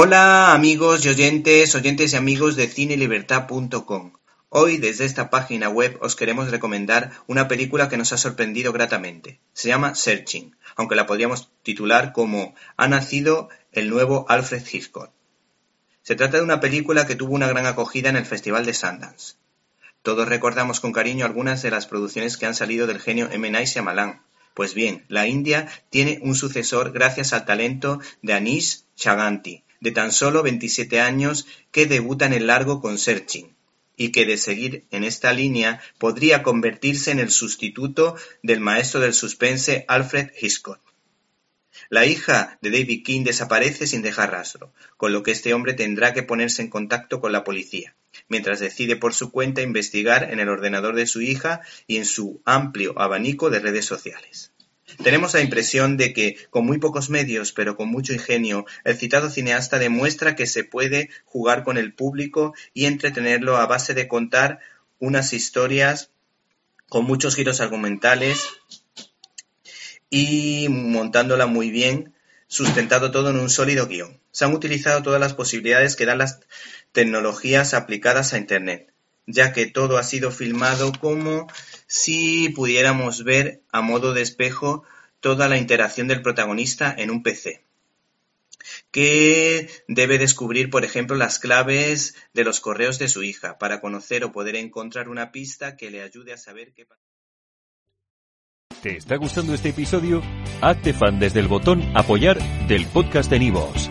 Hola amigos y oyentes, oyentes y amigos de cinelibertad.com. Hoy desde esta página web os queremos recomendar una película que nos ha sorprendido gratamente. Se llama Searching, aunque la podríamos titular como Ha nacido el nuevo Alfred Hitchcock. Se trata de una película que tuvo una gran acogida en el Festival de Sundance. Todos recordamos con cariño algunas de las producciones que han salido del genio M. Night Shyamalan. Pues bien, la India tiene un sucesor gracias al talento de Anish Chaganti, de tan solo 27 años que debuta en el largo con Searching y que de seguir en esta línea podría convertirse en el sustituto del maestro del suspense Alfred Hitchcock. La hija de David King desaparece sin dejar rastro, con lo que este hombre tendrá que ponerse en contacto con la policía, mientras decide por su cuenta investigar en el ordenador de su hija y en su amplio abanico de redes sociales. Tenemos la impresión de que, con muy pocos medios, pero con mucho ingenio, el citado cineasta demuestra que se puede jugar con el público y entretenerlo a base de contar unas historias con muchos giros argumentales y montándola muy bien, sustentado todo en un sólido guion. Se han utilizado todas las posibilidades que dan las tecnologías aplicadas a Internet, ya que todo ha sido filmado como si pudiéramos ver a modo de espejo toda la interacción del protagonista en un PC que debe descubrir, por ejemplo, las claves de los correos de su hija para conocer o poder encontrar una pista que le ayude a saber qué pasa. ¿Te está gustando este episodio? Hazte fan desde el botón apoyar del podcast de Nivos.